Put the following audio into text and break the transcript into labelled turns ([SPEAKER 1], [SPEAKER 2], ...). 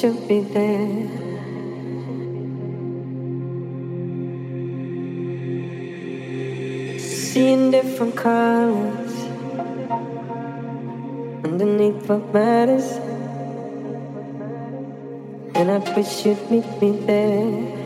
[SPEAKER 1] should be there. Seeing different colors underneath what matters, and I wish you'd meet me there.